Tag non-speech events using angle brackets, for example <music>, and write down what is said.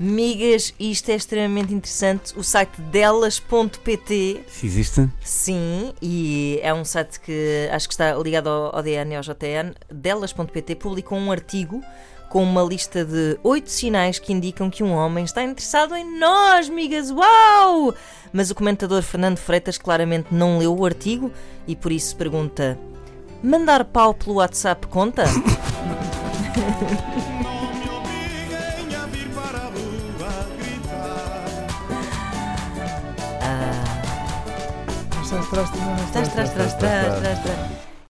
Migas, isto é extremamente interessante. O site delas.pt, Se existe? sim, e é um site que acho que está ligado ao ODN e ao JN. Delas.pt publicou um artigo com uma lista de oito sinais que indicam que um homem está interessado em nós, migas. Uau! Mas o comentador Fernando Freitas claramente não leu o artigo e por isso pergunta: Mandar pau pelo WhatsApp conta? <laughs> Ah. Estás, estás, estás, estás, estás,